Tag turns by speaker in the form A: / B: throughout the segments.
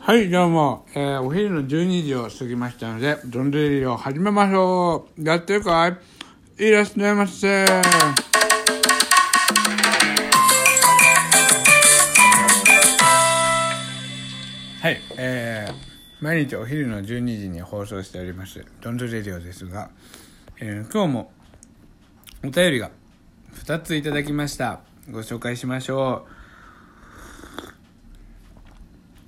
A: はい、どうも、えーお昼の12時を過ぎましたので、ドンデリを始めましょう。やってるかい？いらっしゃいませ。はい、えー、毎日お昼の12時に放送しております、ドンドレディオですが、えー今日もお便りが2ついただきました。ご紹介しましょう。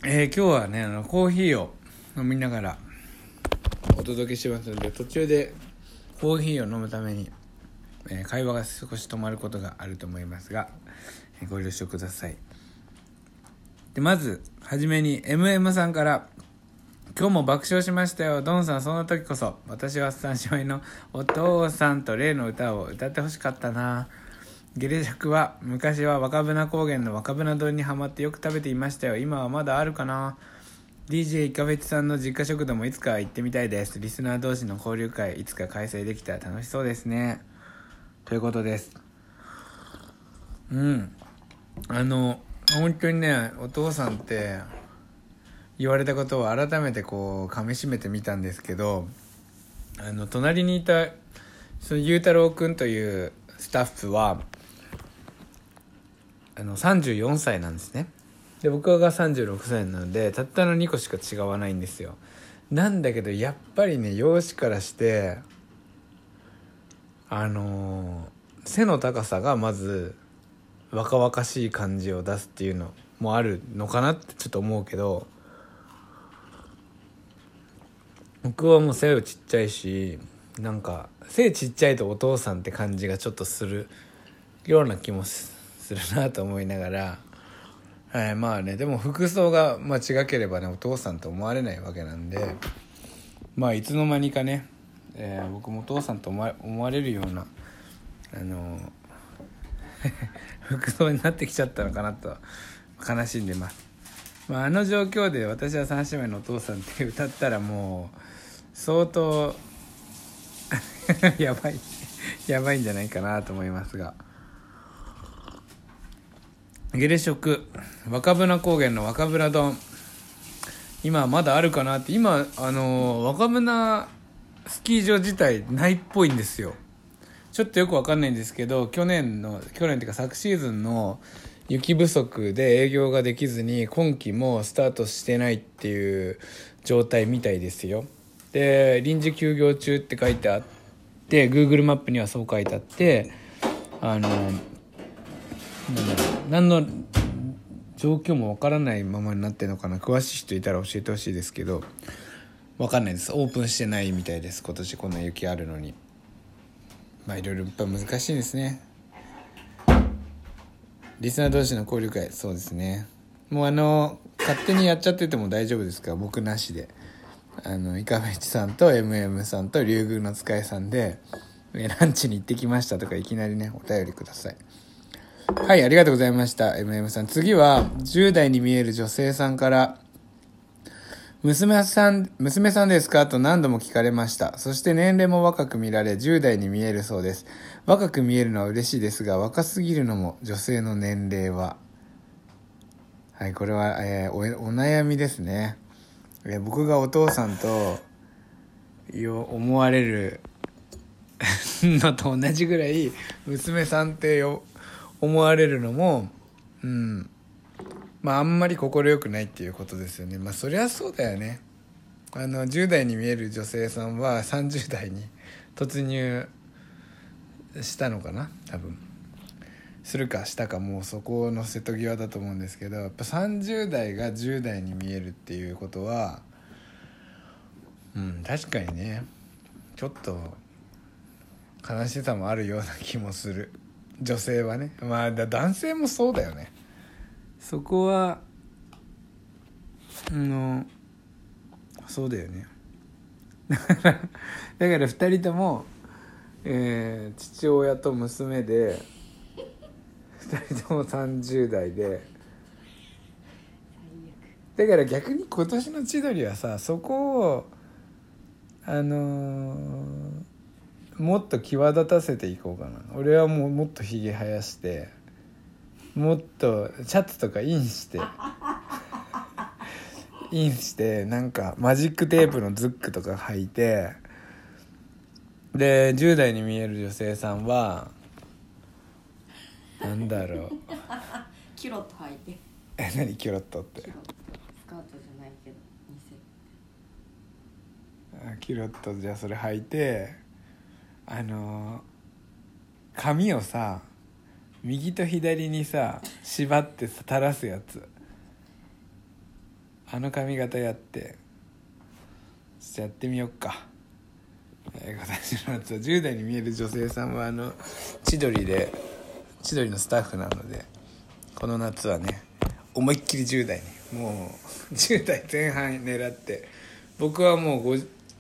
A: えー今日はねあのコーヒーを飲みながらお届けしますので途中でコーヒーを飲むために、えー会話が少し止まることがあると思いますが、えーご了承ください。でまずはじめに MM さんから「今日も爆笑しましたよ。ドンさんそんな時こそ私は三姉妹のお父さんと例の歌を歌ってほしかったな」ゲレ食は昔は若船高原の若船丼にはまってよく食べていましたよ。今はまだあるかな？DJ イカフェチさんの実家食堂もいつか行ってみたいです。リスナー同士の交流会いつか開催できたら楽しそうですね。ということです。うん。あの本当にねお父さんって言われたことを改めてこう噛みしめてみたんですけどあの隣にいたそのゆうたろうくんというスタッフはあの34歳なんですね。で僕が36歳なのでたったの2個しか違わないんですよ。なんだけどやっぱりね容姿からしてあのー背の高さがまず若々しい感じを出すっていうのもあるのかなってちょっと思うけど僕はもう背ちっちゃいしなんか背ちっちゃいとお父さんって感じがちょっとするような気もすするなと思いながら、はい、まあねでも服装が、まあ、違ければねお父さんと思われないわけなんでまあいつの間にかね、えー僕もお父さんと思わ思われるようなあの 服装になってきちゃったのかなと悲しんでます、まあ、あの状況で私は三姉妹のお父さんって歌ったらもう相当 やばい やばいんじゃないかなと思いますが。ゲレ食若船高原の若船丼。今まだあるかなって。今あの若船スキー場自体ないっぽいんですよ。ちょっとよくわかんないんですけど去年の去年っていうか昨シーズンの雪不足で営業ができずに今季もスタートしてないっていう状態みたいですよ。で臨時休業中って書いてあって Google マップにはそう書いてあってあのなんだろう何の状況もわからないままになってるのかな。詳しい人いたら教えてほしいですけど。わかんないです。オープンしてないみたいです。今年こんな雪あるのに。まあいろいろやっぱ難しいですね。リスナー同士の交流会そうですね。もうあの勝手にやっちゃってても大丈夫ですから僕なしで。あのイカフェチさんと MM さんと竜宮の使いさんでランチに行ってきましたとかいきなりねお便りください。はいありがとうございました MM さん次は10代に見える女性さんから娘さん、娘さんですか？と何度も聞かれました。そして年齢も若く見られ、10代に見えるそうです。若く見えるのは嬉しいですが、若すぎるのも女性の年齢は。はい、これは、えーお、悩みですね。えー僕がお父さんと、よ思われる のと同じぐらい、娘さんってよ思われるのも、うん、まああんまり快くないっていうことですよね。まあそりゃそうだよね。あの10代に見える女性さんは30代に突入したのかな？多分。するかしたかもうそこの瀬戸際だと思うんですけどやっぱ30代が10代に見えるっていうことはうん確かにねちょっと悲しさもあるような気もする。女性はね。まあ男性もそうだよね。そこはあのそうだよね。だからだから2人とも、えー父親と娘で2人とも30代で。だから逆に今年の千鳥はさそこをあのーもっと際立たせていこうかな。俺はもうもっとひげ生やしてもっとシャツとかインしてインしてなんかマジックテープのズックとか履いてで10代に見える女性さんはなんだろう。
B: キュロット履いて。
A: え何キュロットって？
B: スカートじゃないけど偽
A: あキュロットじゃあそれ履いてあのー髪をさ右と左にさ縛って垂らすやつ。あの髪型やって。ちょっとやってみよっか。えー今年の夏は10代に見える女性さんはあの千鳥で千鳥のスタッフなのでこの夏はね思いっきり10代に。もう10代前半狙って僕はもう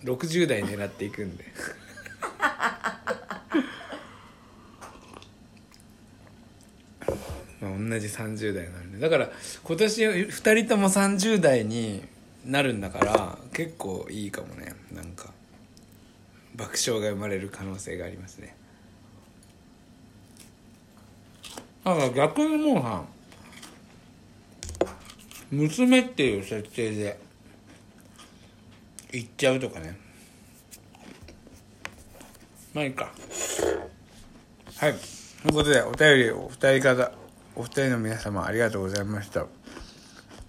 A: 60代狙っていくんでまあ同じ30代なんでだから今年2人とも30代になるんだから結構いいかもね。なんか爆笑が生まれる可能性がありますね。だから逆にもうさ娘っていう設定で行っちゃうとかね。まあいいか。はい。ということでお便りお二人方お二人の皆様ありがとうございました。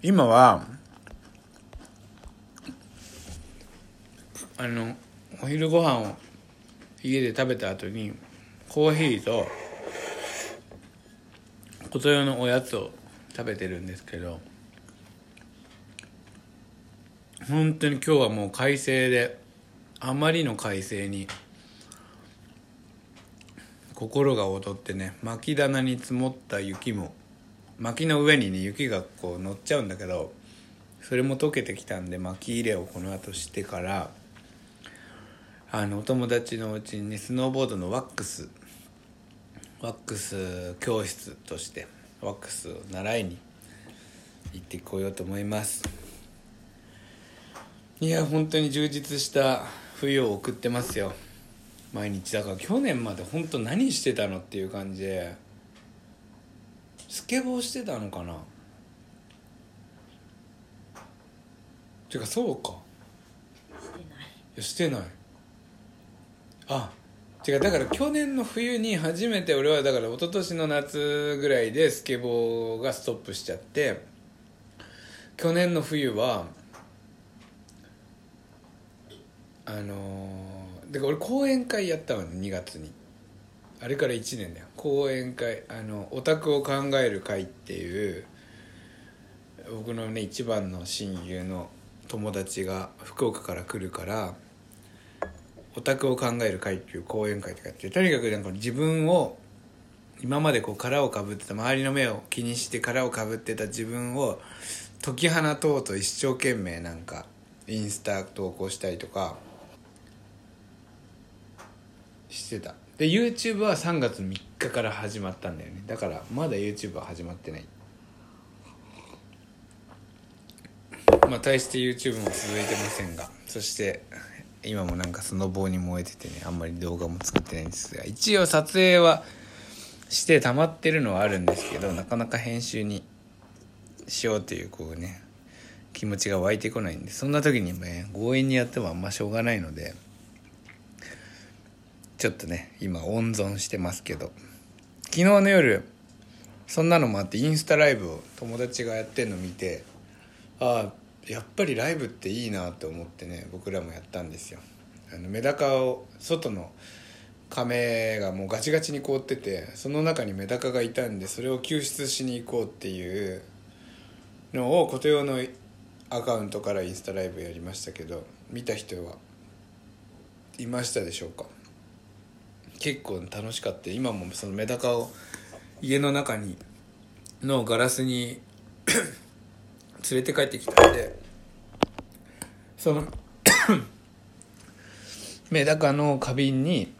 A: 今はあのお昼ご飯を家で食べた後にコーヒーとこと用のおやつを食べてるんですけど本当に今日はもう快晴であまりの快晴に心が躍ってね薪棚に積もった雪も薪の上にね雪がこう乗っちゃうんだけどそれも溶けてきたんで薪入れをこの後してからあのお友達のうちにスノーボードのワックスワックス教室としてワックスを習いに行ってこようと思います。いや本当に充実した冬を送ってますよ。毎日だから去年まで本当何してたのっていう感じでスケボーしてたのかな。てかそうか。
B: してない。
A: いやしてない。あ違うだから去年の冬に初めて俺はだから一昨年の夏ぐらいでスケボーがストップしちゃって去年の冬はあのー、だから俺講演会やったわね2月に。あれから1年だよ。講演会あのオタクを考える会っていう僕のね一番の親友の友達が福岡から来るからオタクを考える会っていう講演会とかやってとにかくなんか自分を今までこう殻をかぶってた周りの目を気にして殻をかぶってた自分を解き放とうと一生懸命なんかインスタ投稿したりとかしてた。で YouTube は3月3日から始まったんだよね。だからまだ YouTube は始まってない。まあ大して YouTube も続いてませんが。そして今もなんかスノボーに燃えててねあんまり動画も作ってないんですが。一応撮影はして溜まってるのはあるんですけどなかなか編集にしようというこうね気持ちが湧いてこないんでそんな時にね強引にやってもあんましょうがないのでちょっとね今温存してますけど。昨日の夜そんなのもあってインスタライブを友達がやってんの見てああやっぱりライブっていいなと思ってね僕らもやったんですよ。あのメダカを外の亀がもうガチガチに凍っててその中にメダカがいたんでそれを救出しに行こうっていうのを琴用のアカウントからインスタライブやりましたけど見た人はいましたでしょうか？結構楽しかった。今もそのメダカを家の中にのガラスに 連れて帰ってきたんでその メダカの花瓶に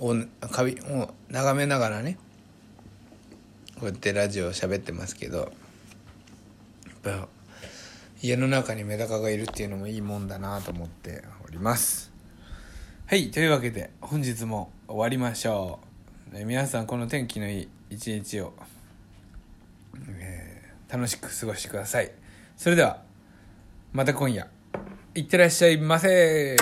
A: を花瓶を眺めながらねこうやってラジオを喋ってますけどやっぱ家の中にメダカがいるっていうのもいいもんだなと思っております。はいというわけで本日も終わりましょう。え皆さんこの天気のいい一日を、えー楽しく過ごしてください。それではまた今夜。いってらっしゃいませ。